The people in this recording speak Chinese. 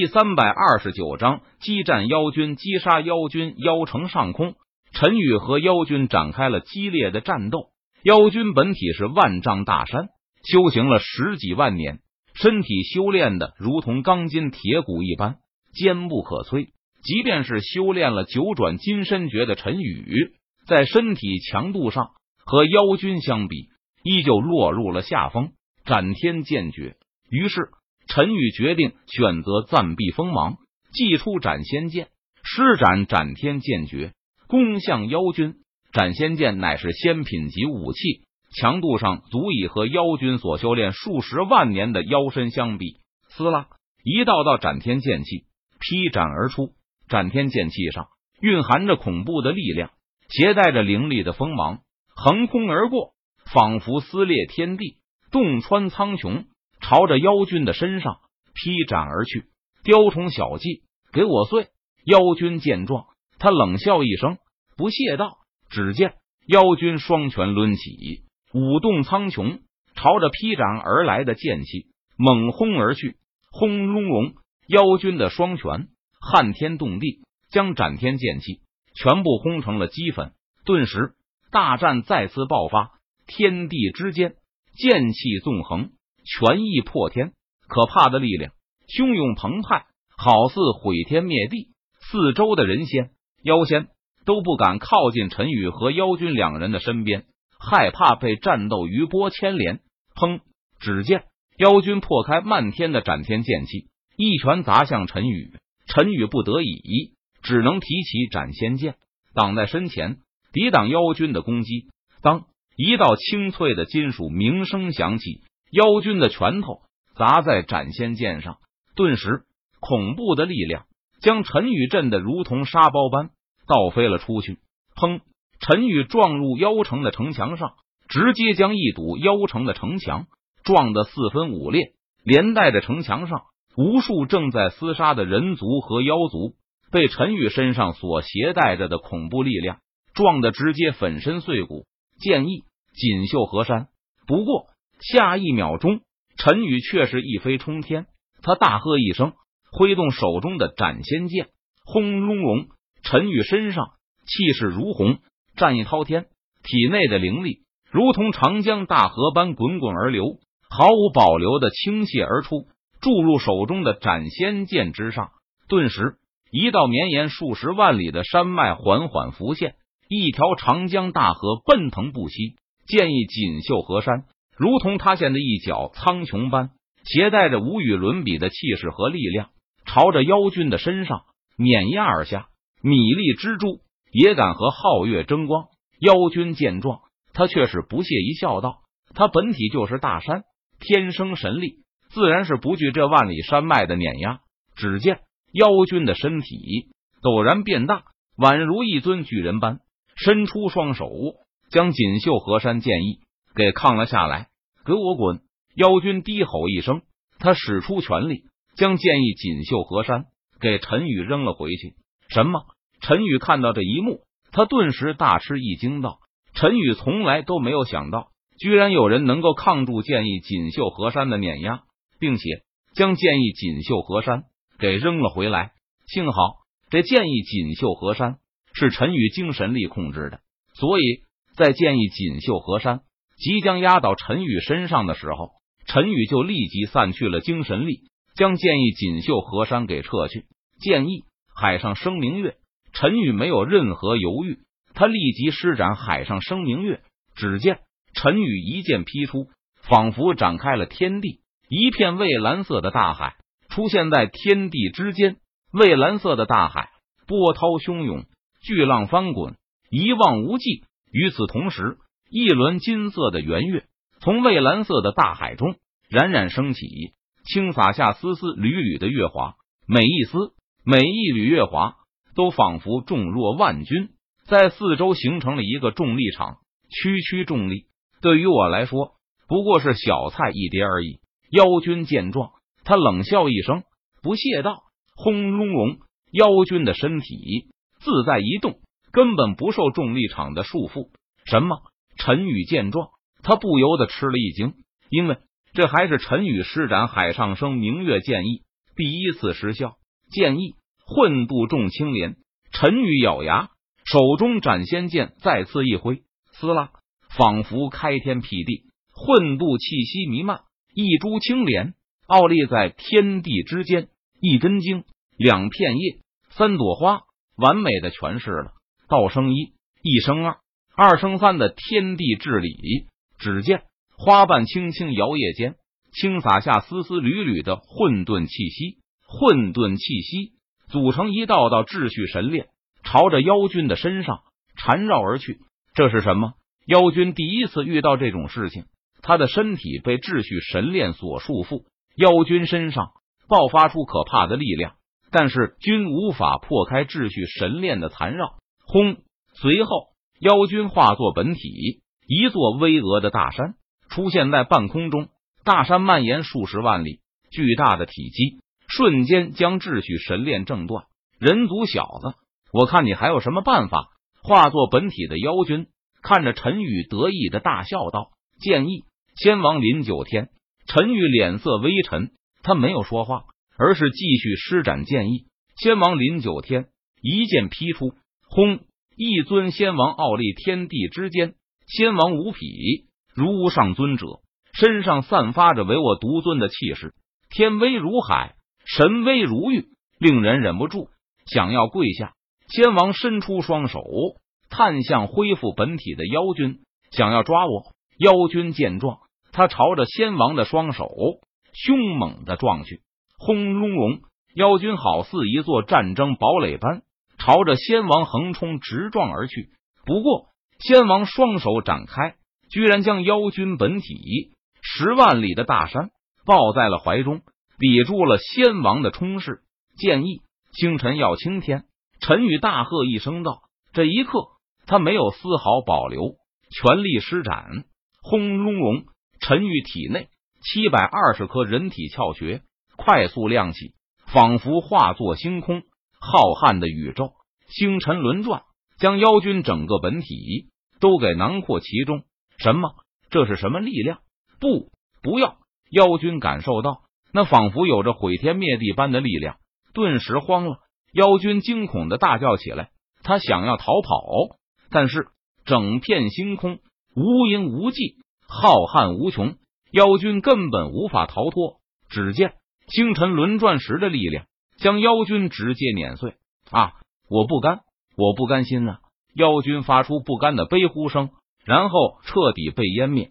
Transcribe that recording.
第三百二十九章激战妖军，击杀妖军。妖城上空，陈宇和妖军展开了激烈的战斗。妖军本体是万丈大山，修行了十几万年，身体修炼的如同钢筋铁骨一般，坚不可摧。即便是修炼了九转金身诀的陈宇，在身体强度上和妖军相比，依旧落入了下风。斩天剑诀，于是陈宇决定选择暂避锋芒，祭出斩仙剑，施展斩天剑诀，攻向妖君。斩仙剑乃是仙品级武器，强度上足以和妖君所修炼数十万年的妖身相比。撕拉，一道道斩天剑气劈斩而出。斩天剑气上蕴含着恐怖的力量，携带着凌厉的锋芒，横空而过，仿佛撕裂天地，洞穿苍穹，朝着妖君的身上劈斩而去。雕虫小技，给我碎！妖君见状，他冷笑一声，不屑道。只见妖君双拳抡起，舞动苍穹，朝着劈斩而来的剑气猛轰而去。轰隆隆，妖君的双拳撼天动地，将斩天剑气全部轰成了齑粉。顿时，大战再次爆发，天地之间剑气纵横，权意破天，可怕的力量汹涌澎湃，好似毁天灭地。四周的人仙妖仙。都不敢靠近陈宇和妖君两人的身边，害怕被战斗余波牵连。砰！只见妖君破开漫天的斩天剑气，一拳砸向陈宇。陈宇不得已，只能提起斩仙剑挡在身前，抵挡妖君的攻击。当一道清脆的金属鸣声响起，妖君的拳头砸在斩仙剑上，顿时恐怖的力量将陈宇震得如同沙包般。倒飞了出去，砰！陈宇撞入妖城的城墙上，直接将一堵妖城的城墙撞得四分五裂，连带着城墙上无数正在厮杀的人族和妖族，被陈宇身上所携带着的恐怖力量撞得直接粉身碎骨。剑意锦绣河山。不过下一秒钟，陈宇却是一飞冲天，他大喝一声，挥动手中的斩仙剑，轰隆隆。陈宇身上气势如虹，战意滔天，体内的灵力如同长江大河般滚滚而流，毫无保留的倾泻而出，注入手中的斩仙剑之上。顿时，一道绵延数十万里的山脉缓缓浮现，一条长江大河奔腾不息，剑意锦绣河山，如同塌陷的一角苍穹般，携带着无与伦比的气势和力量，朝着妖君的身上碾压而下。米粒蜘蛛也敢和皓月争光？妖君见状，他却是不屑一笑，道：“他本体就是大山，天生神力，自然是不惧这万里山脉的碾压。”只见妖君的身体陡然变大，宛如一尊巨人般，伸出双手，将锦绣河山剑意给抗了下来。“给我滚！”妖君低吼一声，他使出全力，将剑意锦绣河山给陈宇扔了回去。什么？陈宇看到这一幕，他顿时大吃一惊，道：“陈宇从来都没有想到，居然有人能够抗住剑意锦绣河山的碾压，并且将剑意锦绣河山给扔了回来。幸好这剑意锦绣河山是陈宇精神力控制的，所以在剑意锦绣河山即将压到陈宇身上的时候，陈宇就立即散去了精神力，将剑意锦绣河山给撤去。剑意。”海上生明月，陈宇没有任何犹豫，他立即施展海上生明月。只见陈宇一剑劈出，仿佛展开了天地，一片蔚蓝色的大海出现在天地之间。蔚蓝色的大海，波涛汹涌，巨浪翻滚，一望无际。与此同时，一轮金色的圆月从蔚蓝色的大海中冉冉升起，轻洒下丝丝缕缕的月华，每一丝。每一缕月华都仿佛重若万钧，在四周形成了一个重力场。区区重力对于我来说不过是小菜一碟而已。妖君见状，他冷笑一声，不屑道：“轰隆隆！”妖君的身体自在移动，根本不受重力场的束缚。什么？陈宇见状，他不由得吃了一惊，因为这还是陈宇施展海上生明月剑意第一次失效。剑意混度众青莲，陈宇咬牙，手中斩仙剑再次一挥，撕拉，仿佛开天辟地，混度气息弥漫。一株青莲傲立在天地之间，一根茎，两片叶，三朵花，完美的诠释了。道生一，一生二，二生三的天地至理。只见花瓣轻轻摇曳间，轻洒下丝丝缕缕的混沌气息。混沌气息组成一道道秩序神链，朝着妖君的身上缠绕而去。这是什么？妖君第一次遇到这种事情，他的身体被秩序神链所束缚。妖君身上爆发出可怕的力量，但是均无法破开秩序神链的缠绕。轰！随后，妖君化作本体，一座巍峨的大山出现在半空中。大山蔓延数十万里，巨大的体积。瞬间将秩序神链挣断，人族小子，我看你还有什么办法？化作本体的妖君看着陈宇，得意的大笑道：“建议先王临九天。”陈宇脸色微沉，他没有说话，而是继续施展剑意。先王临九天，一剑劈出，轰！一尊先王傲立天地之间，先王无匹，如无上尊者，身上散发着唯我独尊的气势，天威如海。神威如玉，令人忍不住想要跪下。仙王伸出双手，探向恢复本体的妖君，想要抓我。妖君见状，他朝着仙王的双手凶猛的撞去。轰隆隆，妖君好似一座战争堡垒般，朝着仙王横冲直撞而去。不过，仙王双手展开，居然将妖君本体十万里的大山抱在了怀中。抵住了先王的冲势，建议星辰要青天。陈宇大喝一声道：“这一刻，他没有丝毫保留，全力施展。”轰隆隆，陈宇体内七百二十颗人体窍穴快速亮起，仿佛化作星空。浩瀚的宇宙，星辰轮转，将妖君整个本体都给囊括其中。什么？这是什么力量？不，不要！妖君感受到。那仿佛有着毁天灭地般的力量，顿时慌了。妖君惊恐的大叫起来，他想要逃跑，但是整片星空无垠无际，浩瀚无穷，妖君根本无法逃脱。只见星辰轮转时的力量将妖君直接碾碎。啊！我不甘，我不甘心啊！妖君发出不甘的悲呼声，然后彻底被湮灭。